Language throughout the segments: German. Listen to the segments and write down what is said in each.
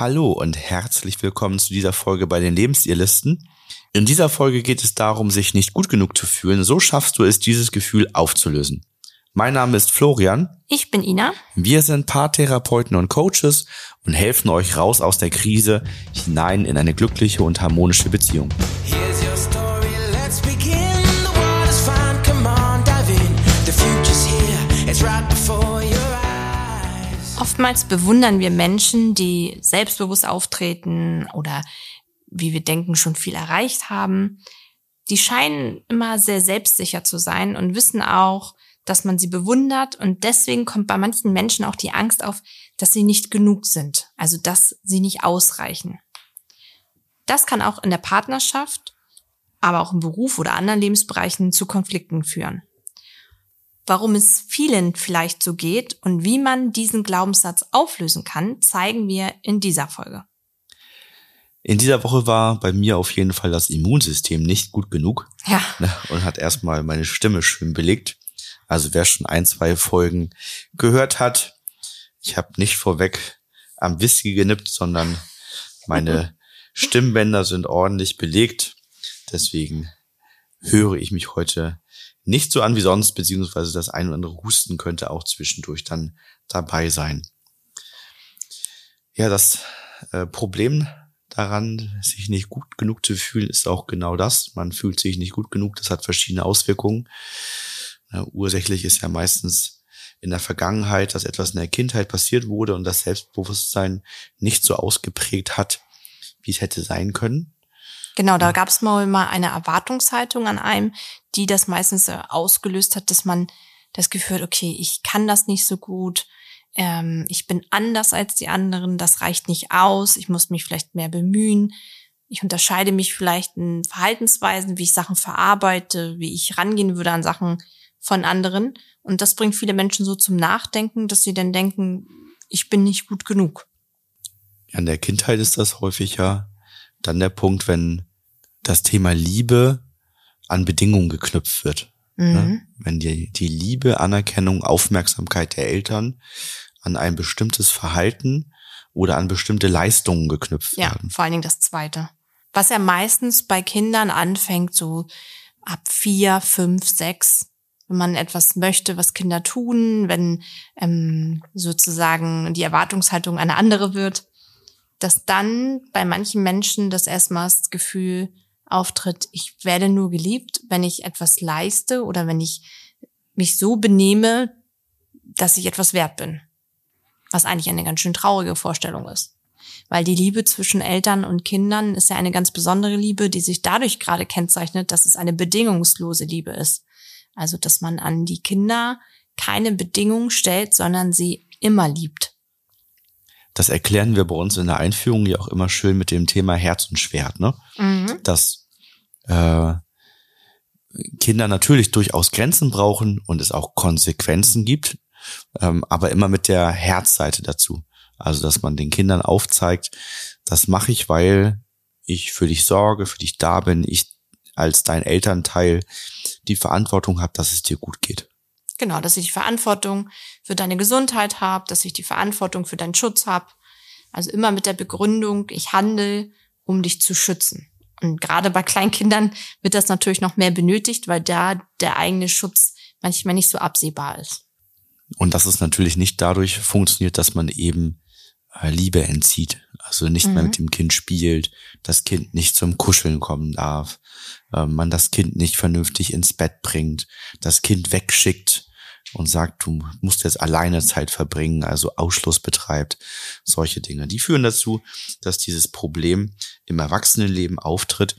Hallo und herzlich willkommen zu dieser Folge bei den Lebensirrlisten. In dieser Folge geht es darum, sich nicht gut genug zu fühlen. So schaffst du es, dieses Gefühl aufzulösen. Mein Name ist Florian. Ich bin Ina. Wir sind Paartherapeuten und Coaches und helfen euch raus aus der Krise hinein in eine glückliche und harmonische Beziehung. Here's Oftmals bewundern wir Menschen, die selbstbewusst auftreten oder wie wir denken, schon viel erreicht haben. Die scheinen immer sehr selbstsicher zu sein und wissen auch, dass man sie bewundert und deswegen kommt bei manchen Menschen auch die Angst auf, dass sie nicht genug sind, also dass sie nicht ausreichen. Das kann auch in der Partnerschaft, aber auch im Beruf oder anderen Lebensbereichen zu Konflikten führen. Warum es vielen vielleicht so geht und wie man diesen Glaubenssatz auflösen kann, zeigen wir in dieser Folge. In dieser Woche war bei mir auf jeden Fall das Immunsystem nicht gut genug Ja, ne, und hat erstmal meine Stimme schön belegt. Also wer schon ein, zwei Folgen gehört hat, ich habe nicht vorweg am Whisky genippt, sondern meine Stimmbänder sind ordentlich belegt. Deswegen höre ich mich heute nicht so an wie sonst, beziehungsweise das ein oder andere Husten könnte auch zwischendurch dann dabei sein. Ja, das äh, Problem daran, sich nicht gut genug zu fühlen, ist auch genau das. Man fühlt sich nicht gut genug. Das hat verschiedene Auswirkungen. Ja, ursächlich ist ja meistens in der Vergangenheit, dass etwas in der Kindheit passiert wurde und das Selbstbewusstsein nicht so ausgeprägt hat, wie es hätte sein können. Genau, da gab es mal eine Erwartungshaltung an einem, die das meistens äh, ausgelöst hat, dass man das Gefühl hat, okay, ich kann das nicht so gut, ähm, ich bin anders als die anderen, das reicht nicht aus, ich muss mich vielleicht mehr bemühen, ich unterscheide mich vielleicht in Verhaltensweisen, wie ich Sachen verarbeite, wie ich rangehen würde an Sachen von anderen. Und das bringt viele Menschen so zum Nachdenken, dass sie dann denken, ich bin nicht gut genug. In der Kindheit ist das häufig ja dann der Punkt, wenn das Thema Liebe an Bedingungen geknüpft wird. Ne? Wenn die, die Liebe, Anerkennung, Aufmerksamkeit der Eltern an ein bestimmtes Verhalten oder an bestimmte Leistungen geknüpft Ja, werden. vor allen Dingen das Zweite. Was ja meistens bei Kindern anfängt, so ab vier, fünf, sechs, wenn man etwas möchte, was Kinder tun, wenn ähm, sozusagen die Erwartungshaltung eine andere wird, dass dann bei manchen Menschen das erstmal das Gefühl auftritt, ich werde nur geliebt, wenn ich etwas leiste oder wenn ich mich so benehme, dass ich etwas wert bin. Was eigentlich eine ganz schön traurige Vorstellung ist. Weil die Liebe zwischen Eltern und Kindern ist ja eine ganz besondere Liebe, die sich dadurch gerade kennzeichnet, dass es eine bedingungslose Liebe ist. Also, dass man an die Kinder keine Bedingungen stellt, sondern sie immer liebt. Das erklären wir bei uns in der Einführung ja auch immer schön mit dem Thema Herz und Schwert, ne? Dass äh, Kinder natürlich durchaus Grenzen brauchen und es auch Konsequenzen gibt, ähm, aber immer mit der Herzseite dazu. Also, dass man den Kindern aufzeigt, das mache ich, weil ich für dich sorge, für dich da bin, ich als dein Elternteil die Verantwortung habe, dass es dir gut geht. Genau, dass ich die Verantwortung für deine Gesundheit habe, dass ich die Verantwortung für deinen Schutz habe. Also immer mit der Begründung, ich handle, um dich zu schützen. Und gerade bei Kleinkindern wird das natürlich noch mehr benötigt, weil da der eigene Schutz manchmal nicht so absehbar ist. Und dass es natürlich nicht dadurch funktioniert, dass man eben äh, Liebe entzieht. Also nicht mehr Mhm. mit dem Kind spielt, das Kind nicht zum Kuscheln kommen darf, äh, man das Kind nicht vernünftig ins Bett bringt, das Kind wegschickt und sagt, du musst jetzt alleine Zeit verbringen, also Ausschluss betreibt, solche Dinge. Die führen dazu, dass dieses Problem im Erwachsenenleben auftritt,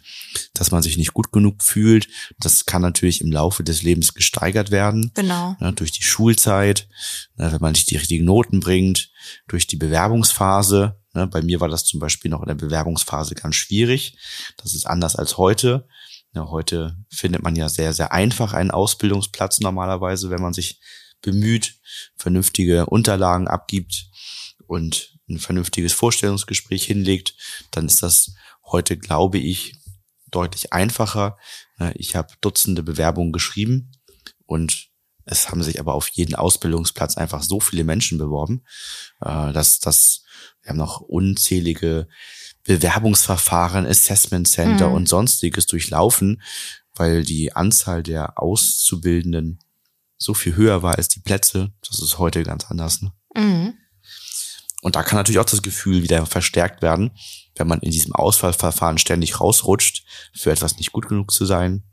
dass man sich nicht gut genug fühlt. Das kann natürlich im Laufe des Lebens gesteigert werden Genau. ne, durch die Schulzeit, ne, wenn man nicht die richtigen Noten bringt, durch die Bewerbungsphase. Ne, bei mir war das zum Beispiel noch in der Bewerbungsphase ganz schwierig. Das ist anders als heute. Ja, heute findet man ja sehr, sehr einfach einen Ausbildungsplatz normalerweise, wenn man sich bemüht, vernünftige Unterlagen abgibt und ein vernünftiges Vorstellungsgespräch hinlegt, dann ist das heute, glaube ich, deutlich einfacher. Ich habe Dutzende Bewerbungen geschrieben und Es haben sich aber auf jeden Ausbildungsplatz einfach so viele Menschen beworben, äh, dass das wir haben noch unzählige Bewerbungsverfahren, Assessment Center Mhm. und sonstiges durchlaufen, weil die Anzahl der Auszubildenden so viel höher war als die Plätze. Das ist heute ganz anders. Ne? Mhm. Und da kann natürlich auch das Gefühl wieder verstärkt werden, wenn man in diesem Auswahlverfahren ständig rausrutscht, für etwas nicht gut genug zu sein.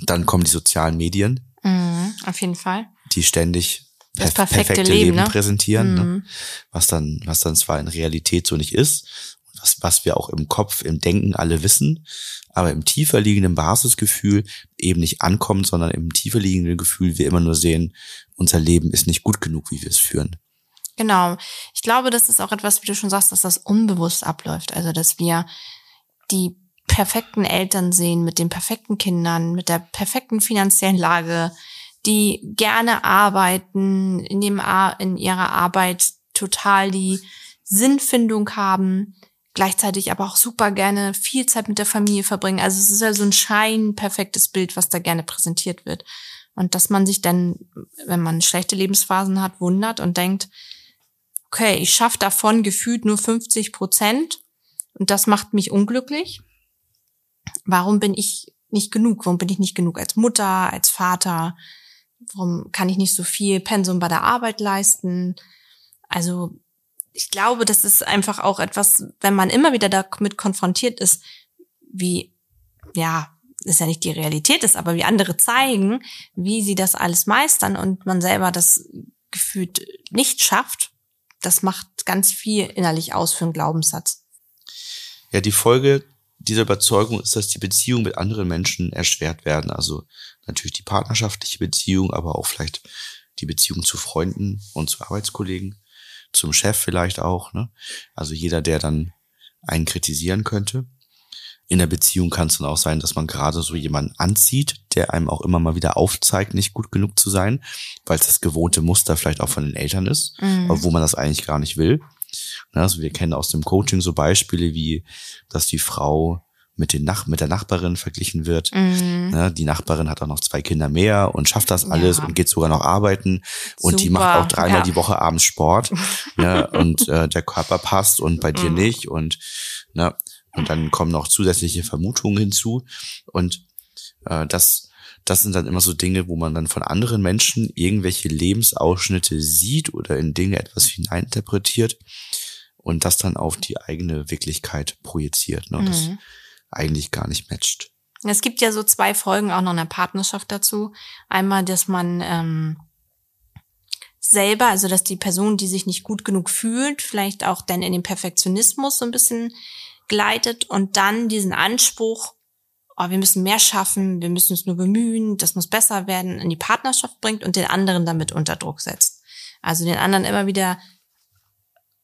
Dann kommen die sozialen Medien, Mhm. Auf jeden Fall. die ständig Das perf- perfekte Leben, ne? präsentieren, ne? Mhm. was dann, was dann zwar in Realität so nicht ist, was, was wir auch im Kopf, im Denken alle wissen, aber im tiefer liegenden Basisgefühl eben nicht ankommt, sondern im tiefer liegenden Gefühl wir immer nur sehen, unser Leben ist nicht gut genug, wie wir es führen. Genau. Ich glaube, das ist auch etwas, wie du schon sagst, dass das unbewusst abläuft. Also, dass wir die perfekten Eltern sehen mit den perfekten Kindern, mit der perfekten finanziellen Lage, die gerne arbeiten, in dem Ar in ihrer Arbeit total die Sinnfindung haben, gleichzeitig aber auch super gerne viel Zeit mit der Familie verbringen. Also es ist ja so ein scheinperfektes Bild, was da gerne präsentiert wird. Und dass man sich dann, wenn man schlechte Lebensphasen hat, wundert und denkt, okay, ich schaffe davon gefühlt nur 50 Prozent und das macht mich unglücklich. Warum bin ich nicht genug? Warum bin ich nicht genug als Mutter, als Vater? Warum kann ich nicht so viel Pensum bei der Arbeit leisten? Also ich glaube, das ist einfach auch etwas, wenn man immer wieder damit konfrontiert ist, wie, ja, ist ja nicht die Realität ist, aber wie andere zeigen, wie sie das alles meistern und man selber das gefühlt nicht schafft, das macht ganz viel innerlich aus für einen Glaubenssatz. Ja, die Folge dieser Überzeugung ist, dass die Beziehungen mit anderen Menschen erschwert werden. Also natürlich die partnerschaftliche Beziehung, aber auch vielleicht die Beziehung zu Freunden und zu Arbeitskollegen, zum Chef vielleicht auch. Ne? Also jeder, der dann einen kritisieren könnte. In der Beziehung kann es dann auch sein, dass man gerade so jemanden anzieht, der einem auch immer mal wieder aufzeigt, nicht gut genug zu sein, weil es das gewohnte Muster vielleicht auch von den Eltern ist, Mhm. obwohl man das eigentlich gar nicht will. Ne, Also wir kennen aus dem Coaching so Beispiele wie, dass die Frau mit, den Nach mit der Nachbarin verglichen wird. Mhm. Ne, Die Nachbarin hat auch noch zwei Kinder mehr und schafft das alles Ja. und geht sogar noch arbeiten und die Super, macht auch dreimal ja. die Woche abends Sport ne, und äh, der Körper passt und bei dir Mhm. nicht und ne, und dann kommen noch zusätzliche Vermutungen hinzu und äh, das das sind dann immer so Dinge, wo man dann von anderen Menschen irgendwelche Lebensausschnitte sieht oder in Dinge etwas hineininterpretiert und das dann auf die eigene Wirklichkeit projiziert. Ne? Und das Mhm. Eigentlich gar nicht matcht. Es gibt ja so zwei Folgen auch noch in der Partnerschaft dazu. Einmal, dass man ähm, selber, also dass die Person, die sich nicht gut genug fühlt, vielleicht auch dann in den Perfektionismus so ein bisschen gleitet und dann diesen Anspruch, oh, wir müssen mehr schaffen, wir müssen uns nur bemühen, das muss besser werden, in die Partnerschaft bringt und den anderen damit unter Druck setzt. Also den anderen immer wieder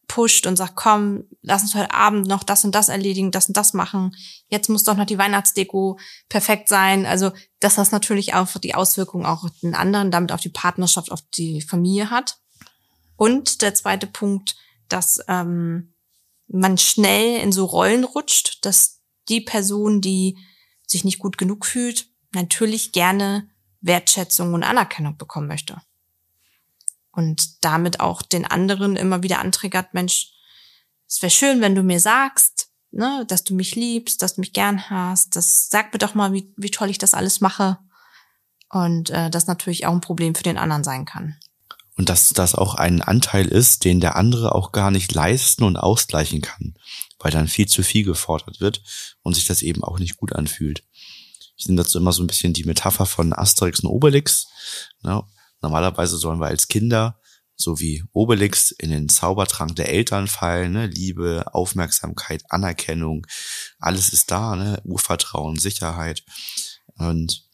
pusht und sagt, komm, lass uns heute Abend noch das und das erledigen, das und das machen. Jetzt muss doch noch die Weihnachtsdeko perfekt sein. Also, dass das natürlich auch die Auswirkungen auch auf den anderen, damit auf die Partnerschaft, auf die Familie hat. Und der zweite Punkt, dass ähm, man schnell in so Rollen rutscht, dass die Person, die sich nicht gut genug fühlt, natürlich gerne Wertschätzung und Anerkennung bekommen möchte und damit auch den anderen immer wieder antriggert, Mensch, es wäre schön, wenn du mir sagst, ne, dass du mich liebst, dass du mich gern hast, das sag mir doch mal, wie, wie toll ich das alles mache. Und äh, das natürlich auch ein Problem für den anderen sein kann. Und dass das auch ein Anteil ist, den der andere auch gar nicht leisten und ausgleichen kann, weil dann viel zu viel gefordert wird und sich das eben auch nicht gut anfühlt. Ich nehme dazu immer so ein bisschen die Metapher von Asterix und Obelix. Ne? Normalerweise sollen wir als Kinder, so wie Obelix, in den Zaubertrank der Eltern fallen. Ne? Liebe, Aufmerksamkeit, Anerkennung, alles ist da, ne? Urvertrauen, Sicherheit. Und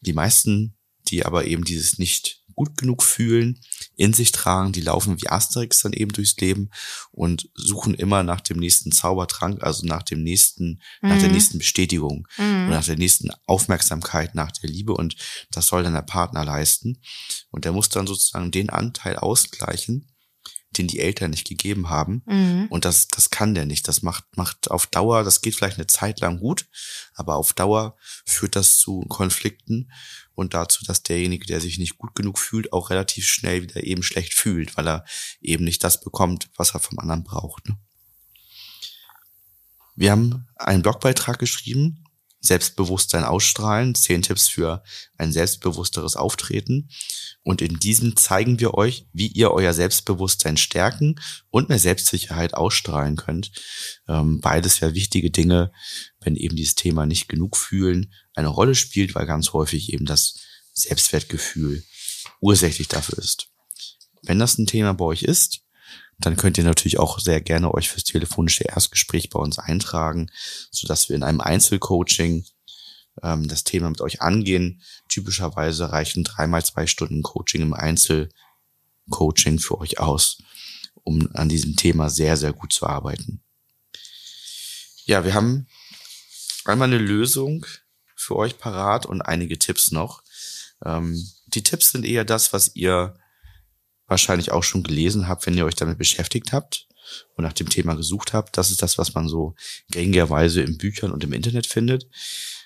die meisten, die aber eben dieses nicht gut genug fühlen, in sich tragen, die laufen wie Asterix dann eben durchs Leben und suchen immer nach dem nächsten Zaubertrank, also nach dem nächsten, nach der Mhm. nächsten Bestätigung Mhm. und nach der nächsten Aufmerksamkeit, nach der Liebe und das soll dann der Partner leisten und der muss dann sozusagen den Anteil ausgleichen, den die Eltern nicht gegeben haben. Mhm. Und das, das kann der nicht. Das macht, macht auf Dauer, das geht vielleicht eine Zeit lang gut, aber auf Dauer führt das zu Konflikten und dazu, dass derjenige, der sich nicht gut genug fühlt, auch relativ schnell wieder eben schlecht fühlt, weil er eben nicht das bekommt, was er vom anderen braucht. Ne? Wir haben einen Blogbeitrag geschrieben, Selbstbewusstsein ausstrahlen, zehn Tipps für ein selbstbewussteres Auftreten. Und in diesem zeigen wir euch, wie ihr euer Selbstbewusstsein stärken und mehr Selbstsicherheit ausstrahlen könnt. Ähm, beides ja wichtige Dinge, wenn eben dieses Thema nicht genug fühlen eine Rolle spielt, weil ganz häufig eben das Selbstwertgefühl ursächlich dafür ist. Wenn das ein Thema bei euch ist, dann könnt ihr natürlich auch sehr gerne euch fürs telefonische Erstgespräch bei uns eintragen, so dass wir in einem Einzelcoaching ähm, das Thema mit euch angehen. Typischerweise reichen dreimal zwei Stunden Coaching im Einzelcoaching für euch aus, um an diesem Thema sehr, sehr gut zu arbeiten. Ja, wir haben einmal eine Lösung für euch parat und einige Tipps noch. Ähm, die Tipps sind eher das, was ihr wahrscheinlich auch schon gelesen habt, wenn ihr euch damit beschäftigt habt und nach dem Thema gesucht habt. Das ist das, was man so gängigerweise in Büchern und im Internet findet.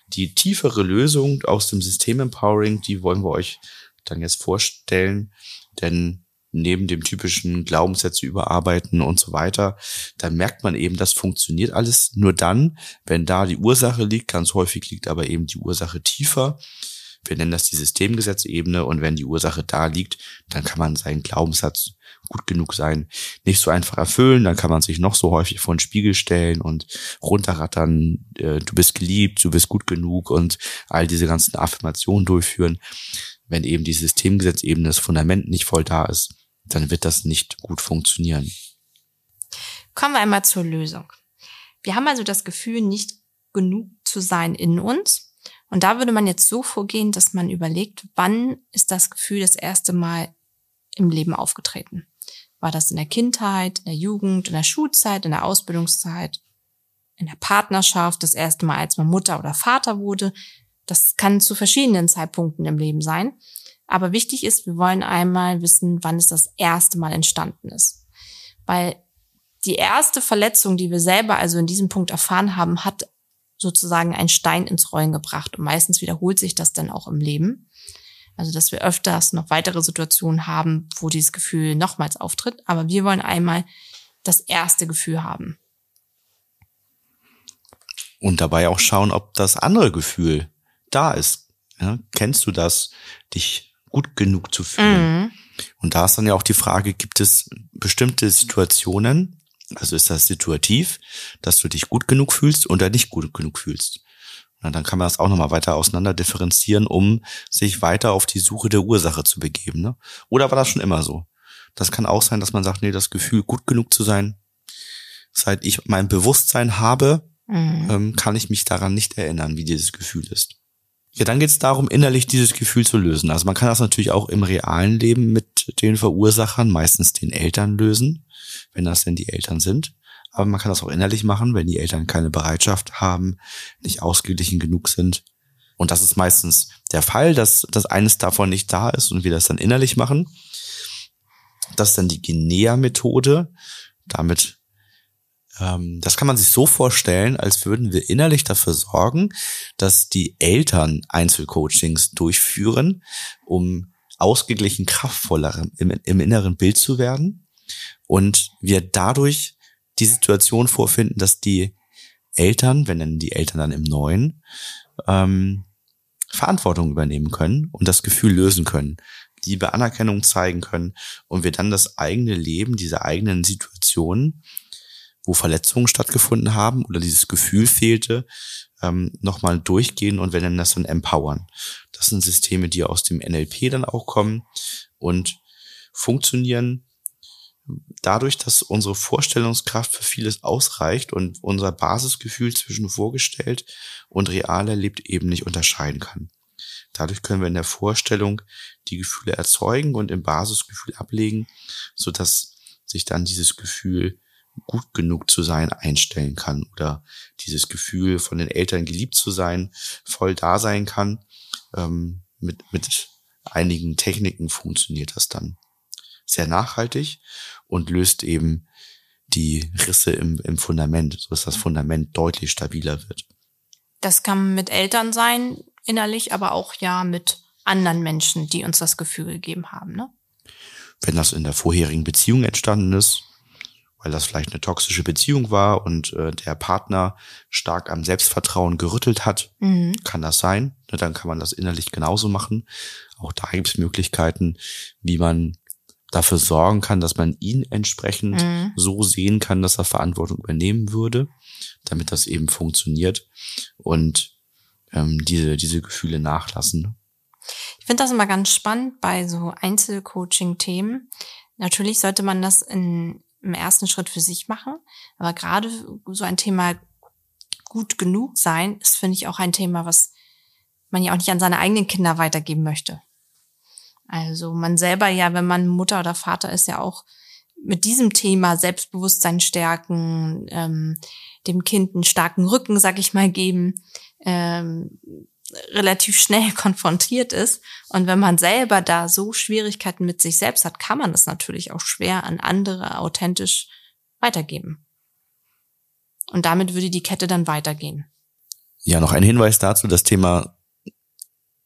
Die tiefere Lösung aus dem System Empowering, die wollen wir euch dann jetzt vorstellen, denn neben dem typischen Glaubenssätze überarbeiten und so weiter, dann merkt man eben, das funktioniert alles nur dann, wenn da die Ursache liegt. Ganz häufig liegt aber eben die Ursache tiefer. Wir nennen das die Systemgesetzebene und wenn die Ursache da liegt, dann kann man seinen Glaubenssatz gut genug sein, nicht so einfach erfüllen, dann kann man sich noch so häufig vor den Spiegel stellen und runterrattern, äh, du bist geliebt, du bist gut genug und all diese ganzen Affirmationen durchführen. Wenn eben die Systemgesetzebene, das Fundament nicht voll da ist, dann wird das nicht gut funktionieren. Kommen wir einmal zur Lösung. Wir haben also das Gefühl, nicht genug zu sein in uns und da würde man jetzt so vorgehen, dass man überlegt, wann ist das Gefühl das erste Mal im Leben aufgetreten? War das in der Kindheit, in der Jugend, in der Schulzeit, in der Ausbildungszeit, in der Partnerschaft, das erste Mal, als man Mutter oder Vater wurde? Das kann zu verschiedenen Zeitpunkten im Leben sein. Aber wichtig ist, wir wollen einmal wissen, wann es das erste Mal entstanden ist. Weil die erste Verletzung, die wir selber also in diesem Punkt erfahren haben, hat sozusagen einen Stein ins Rollen gebracht. Und meistens wiederholt sich das dann auch im Leben. Also, dass wir öfters noch weitere Situationen haben, wo dieses Gefühl nochmals auftritt. Aber wir wollen einmal das erste Gefühl haben. Und dabei auch schauen, ob das andere Gefühl da ist. Ja, kennst du das, dich gut genug zu fühlen? Mhm. Und da ist dann ja auch die Frage, gibt es bestimmte Situationen, also ist das situativ, dass du dich gut genug fühlst oder nicht gut genug fühlst. Na, dann kann man das auch nochmal weiter auseinander differenzieren, um sich weiter auf die Suche der Ursache zu begeben. Ne? Oder war das schon immer so? Das kann auch sein, dass man sagt, nee, das Gefühl, gut genug zu sein, seit ich mein Bewusstsein habe, Mhm. ähm, kann ich mich daran nicht erinnern, wie dieses Gefühl ist. Ja, dann geht es darum, innerlich dieses Gefühl zu lösen. Also man kann das natürlich auch im realen Leben mit den Verursachern, meistens den Eltern lösen, wenn das denn die Eltern sind. Aber man kann das auch innerlich machen, wenn die Eltern keine Bereitschaft haben, nicht ausgeglichen genug sind. Und das ist meistens der Fall, dass, dass eines davon nicht da ist und wir das dann innerlich machen. Das ist dann die Guinea-Methode. Damit ähm, das kann man sich so vorstellen, als würden wir innerlich dafür sorgen, dass die Eltern Einzelcoachings durchführen, um ausgeglichen kraftvoller im, im inneren Bild zu werden und wir dadurch die Situation vorfinden, dass die Eltern, wenn dann die Eltern dann im Neuen, ähm, Verantwortung übernehmen können und das Gefühl lösen können, Liebe, Anerkennung zeigen können und wir dann das eigene Leben, diese eigenen Situationen wo Verletzungen stattgefunden haben oder dieses Gefühl fehlte, ähm, nochmal durchgehen und wir nennen das dann empowern. Das sind Systeme, die aus dem NLP dann auch kommen und funktionieren dadurch, dass unsere Vorstellungskraft für vieles ausreicht und unser Basisgefühl zwischen vorgestellt und real erlebt eben nicht unterscheiden kann. Dadurch können wir in der Vorstellung die Gefühle erzeugen und im Basisgefühl ablegen, so dass sich dann dieses Gefühl gut genug zu sein einstellen kann oder dieses Gefühl von den Eltern geliebt zu sein voll da sein kann. Ähm, mit, mit einigen Techniken funktioniert das dann. sehr nachhaltig und löst eben die Risse im, im Fundament, so dass das Fundament deutlich stabiler wird. Das kann mit Eltern sein, innerlich, aber auch ja mit anderen Menschen, die uns das Gefühl gegeben haben. Ne? Wenn das in der vorherigen Beziehung entstanden ist, weil das vielleicht eine toxische Beziehung war und äh, der Partner stark am Selbstvertrauen gerüttelt hat, Mhm. kann das sein. Ne, Dann kann man das innerlich genauso machen. Auch da gibt es Möglichkeiten, wie man dafür sorgen kann, dass man ihn entsprechend Mhm. so sehen kann, dass er Verantwortung übernehmen würde, damit das eben funktioniert und ähm, diese, diese Gefühle nachlassen. Ich finde das immer ganz spannend bei so Einzelcoaching-Themen. Natürlich sollte man das in, im ersten Schritt für sich machen, aber gerade so ein Thema gut genug sein, ist, finde ich, auch ein Thema, was man ja auch nicht an seine eigenen Kinder weitergeben möchte. Also man selber ja, wenn man Mutter oder Vater ist, ja auch mit diesem Thema Selbstbewusstsein stärken, ähm, dem Kind einen starken Rücken, sag ich mal, geben, ähm, relativ schnell konfrontiert ist. Und wenn man selber da so Schwierigkeiten mit sich selbst hat, kann man das natürlich auch schwer an andere authentisch weitergeben. Und damit würde die Kette dann weitergehen. Ja, noch ein Hinweis dazu, das Thema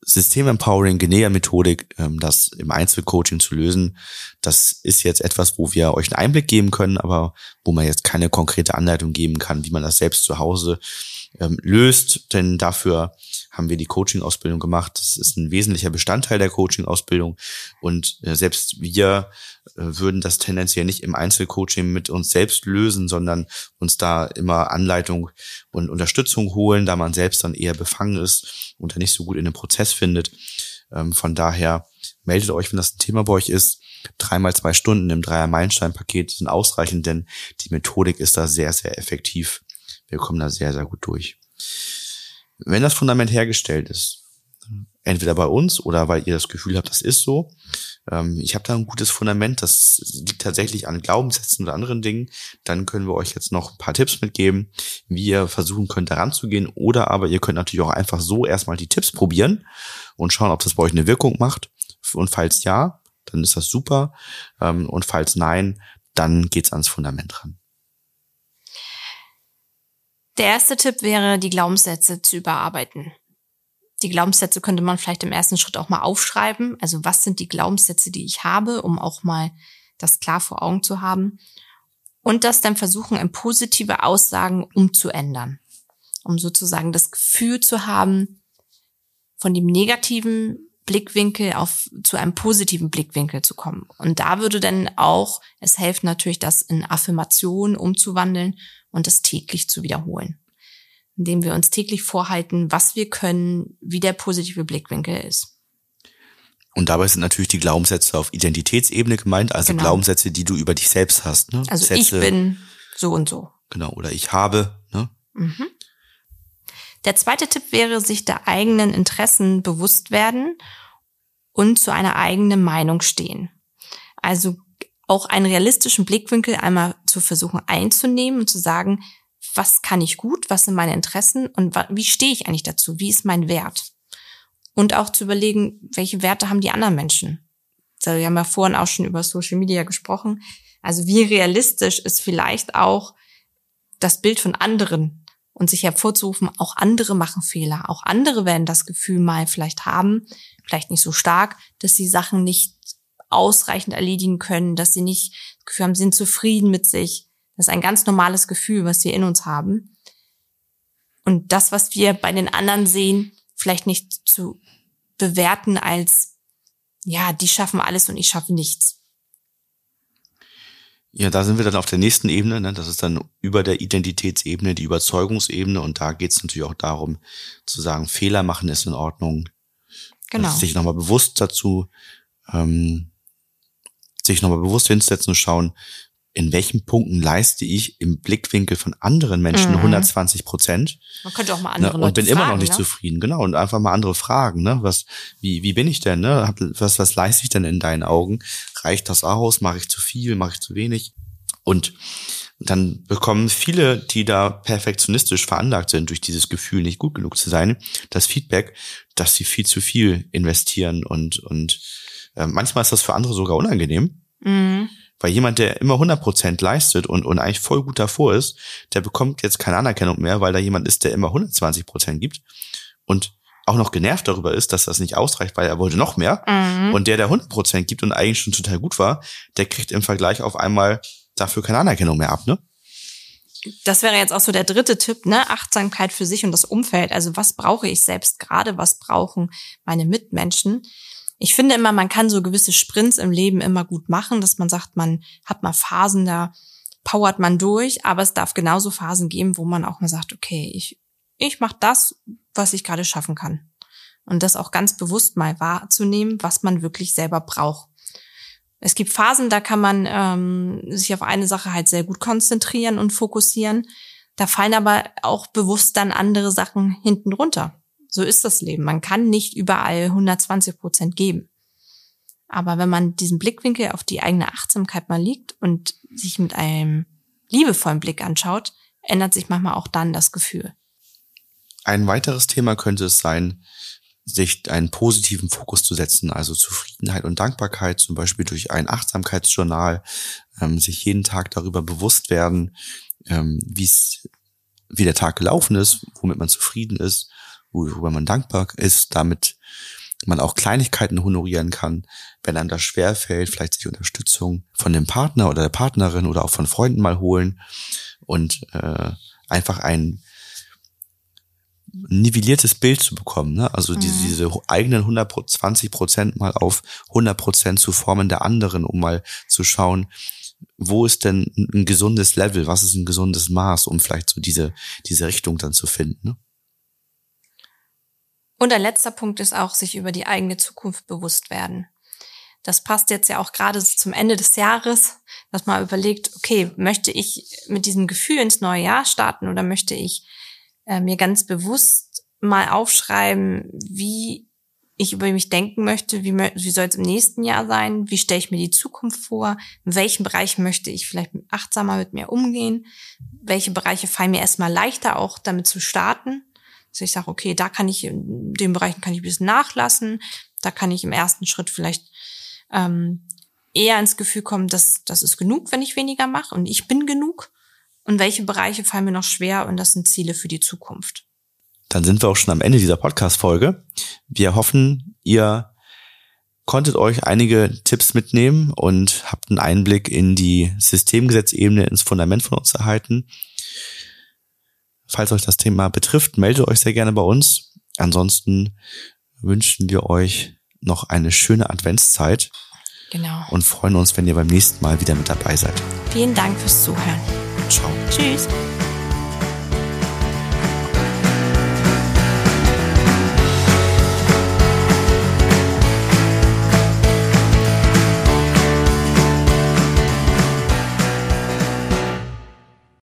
System-Empowering, Genea-Methodik, ähm, das im Einzelcoaching zu lösen, das ist jetzt etwas, wo wir euch einen Einblick geben können, aber wo man jetzt keine konkrete Anleitung geben kann, wie man das selbst zu Hause ähm, löst, denn dafür haben wir die Coaching-Ausbildung gemacht. Das ist ein wesentlicher Bestandteil der Coaching-Ausbildung und äh, selbst wir äh, würden das tendenziell nicht im Einzelcoaching mit uns selbst lösen, sondern uns da immer Anleitung und Unterstützung holen, da man selbst dann eher befangen ist und da nicht so gut in den Prozess findet. Ähm, von daher meldet euch, wenn das ein Thema bei euch ist. Dreimal zwei Stunden im Dreier-Meilenstein-Paket sind ausreichend, denn die Methodik ist da sehr, sehr effektiv. Wir kommen da sehr, sehr gut durch. Wenn das Fundament hergestellt ist, entweder bei uns oder weil ihr das Gefühl habt, das ist so, ähm, ich habe da ein gutes Fundament, das liegt tatsächlich an Glaubenssätzen oder anderen Dingen, dann können wir euch jetzt noch ein paar Tipps mitgeben, wie ihr versuchen könnt, daran zu gehen. Oder aber ihr könnt natürlich auch einfach so erstmal die Tipps probieren und schauen, ob das bei euch eine Wirkung macht. Und falls ja, dann ist das super. Ähm, Und falls nein, dann geht's ans Fundament ran. Der erste Tipp wäre, die Glaubenssätze zu überarbeiten. Die Glaubenssätze könnte man vielleicht im ersten Schritt auch mal aufschreiben. Also was sind die Glaubenssätze, die ich habe, um auch mal das klar vor Augen zu haben. Und das dann versuchen, in positive Aussagen umzuändern. Um sozusagen das Gefühl zu haben, von dem negativen Blickwinkel auf zu einem positiven Blickwinkel zu kommen. Und da würde dann auch, es hilft natürlich, das in Affirmationen umzuwandeln und das täglich zu wiederholen. Indem wir uns täglich vorhalten, was wir können, wie der positive Blickwinkel ist. Und dabei sind natürlich die Glaubenssätze auf Identitätsebene gemeint, also Genau. Glaubenssätze, die du über dich selbst hast. Ne? Also Sätze, ich bin so und so. Genau, oder ich habe. Ne? Mhm. Der zweite Tipp wäre, sich der eigenen Interessen bewusst werden und zu einer eigenen Meinung stehen. Also auch einen realistischen Blickwinkel einmal zu versuchen einzunehmen und zu sagen, was kann ich gut, was sind meine Interessen und wie stehe ich eigentlich dazu, wie ist mein Wert? Und auch zu überlegen, welche Werte haben die anderen Menschen? Also wir haben ja vorhin auch schon über Social Media gesprochen. Also wie realistisch ist vielleicht auch das Bild von anderen und sich hervorzurufen, auch andere machen Fehler. Auch andere werden das Gefühl mal vielleicht haben, vielleicht nicht so stark, dass sie Sachen nicht ausreichend erledigen können, dass sie nicht das Gefühl haben, sie sind zufrieden mit sich. Das ist ein ganz normales Gefühl, was wir in uns haben. Und das, was wir bei den anderen sehen, vielleicht nicht zu bewerten als, ja, die schaffen alles und ich schaffe nichts. Ja, da sind wir dann auf der nächsten Ebene. Ne? Das ist dann über der Identitätsebene, die Überzeugungsebene. Und da geht es natürlich auch darum, zu sagen, Fehler machen ist in Ordnung. Genau. Also sich nochmal bewusst dazu, ähm, sich nochmal bewusst hinsetzen und schauen, in welchen Punkten leiste ich im Blickwinkel von anderen Menschen Mhm. 120 Prozent Man könnte auch mal ne? andere und Leute bin fragen, immer noch nicht ne? zufrieden. Genau, und einfach mal andere fragen. Ne? Was, wie, wie bin ich denn? Ne? Was, was leiste ich denn in deinen Augen? Reicht das aus? Mache ich zu viel? Mache ich zu wenig? Und dann bekommen viele, die da perfektionistisch veranlagt sind, durch dieses Gefühl, nicht gut genug zu sein, das Feedback, dass sie viel zu viel investieren und, und äh, manchmal ist das für andere sogar unangenehm, Mhm. Weil jemand, der immer 100% leistet und, und eigentlich voll gut davor ist, der bekommt jetzt keine Anerkennung mehr, weil da jemand ist, der immer 120% gibt und auch noch genervt darüber ist, dass das nicht ausreicht, weil er wollte noch mehr. Mhm. Und der, der 100% gibt und eigentlich schon total gut war, der kriegt im Vergleich auf einmal dafür keine Anerkennung mehr ab, ne? das wäre jetzt auch so der dritte Tipp, ne? Achtsamkeit für sich und das Umfeld. Also was brauche ich selbst gerade? Was brauchen meine Mitmenschen? Ich finde immer, man kann so gewisse Sprints im Leben immer gut machen, dass man sagt, man hat mal Phasen, da powert man durch, aber es darf genauso Phasen geben, wo man auch mal sagt, okay, ich, ich mache das, was ich gerade schaffen kann. Und das auch ganz bewusst mal wahrzunehmen, was man wirklich selber braucht. Es gibt Phasen, da kann man ähm, sich auf eine Sache halt sehr gut konzentrieren und fokussieren. Da fallen aber auch bewusst dann andere Sachen hinten runter. So ist das Leben. Man kann nicht überall 120 Prozent geben. Aber wenn man diesen Blickwinkel auf die eigene Achtsamkeit mal liegt und sich mit einem liebevollen Blick anschaut, ändert sich manchmal auch dann das Gefühl. Ein weiteres Thema könnte es sein, sich einen positiven Fokus zu setzen, also Zufriedenheit und Dankbarkeit, zum Beispiel durch ein Achtsamkeitsjournal, ähm, sich jeden Tag darüber bewusst werden, ähm, wie es, wie der Tag gelaufen ist, womit man zufrieden ist, worüber man dankbar ist, damit man auch Kleinigkeiten honorieren kann, wenn einem das schwerfällt, vielleicht sich Unterstützung von dem Partner oder der Partnerin oder auch von Freunden mal holen und äh, einfach ein nivelliertes Bild zu bekommen, ne? Also diese, Mhm. diese eigenen 120 Prozent mal auf 100 Prozent zu formen der anderen, um mal zu schauen, wo ist denn ein gesundes Level, was ist ein gesundes Maß, um vielleicht so diese, diese Richtung dann zu finden, ne? Und ein letzter Punkt ist auch, sich über die eigene Zukunft bewusst werden. Das passt jetzt ja auch gerade zum Ende des Jahres, dass man überlegt, okay, möchte ich mit diesem Gefühl ins neue Jahr starten oder möchte ich äh, mir ganz bewusst mal aufschreiben, wie ich über mich denken möchte, wie, wie soll es im nächsten Jahr sein, wie stelle ich mir die Zukunft vor, in welchen Bereichen möchte ich vielleicht achtsamer mit mir umgehen, welche Bereiche fallen mir erstmal leichter auch damit zu starten. Also ich sage, okay, da kann ich, in den Bereichen kann ich ein bisschen nachlassen, da kann ich im ersten Schritt vielleicht ähm, eher ins Gefühl kommen, dass das ist genug, wenn ich weniger mache und ich bin genug. Und welche Bereiche fallen mir noch schwer und das sind Ziele für die Zukunft. Dann sind wir auch schon am Ende dieser Podcast-Folge. Wir hoffen, ihr konntet euch einige Tipps mitnehmen und habt einen Einblick in die Systemgesetzebene, ins Fundament von uns erhalten. Falls euch das Thema betrifft, meldet euch sehr gerne bei uns. Ansonsten wünschen wir euch noch eine schöne Adventszeit Genau. und freuen uns, wenn ihr beim nächsten Mal wieder mit dabei seid. Vielen Dank fürs Zuhören. Ciao. Tschüss.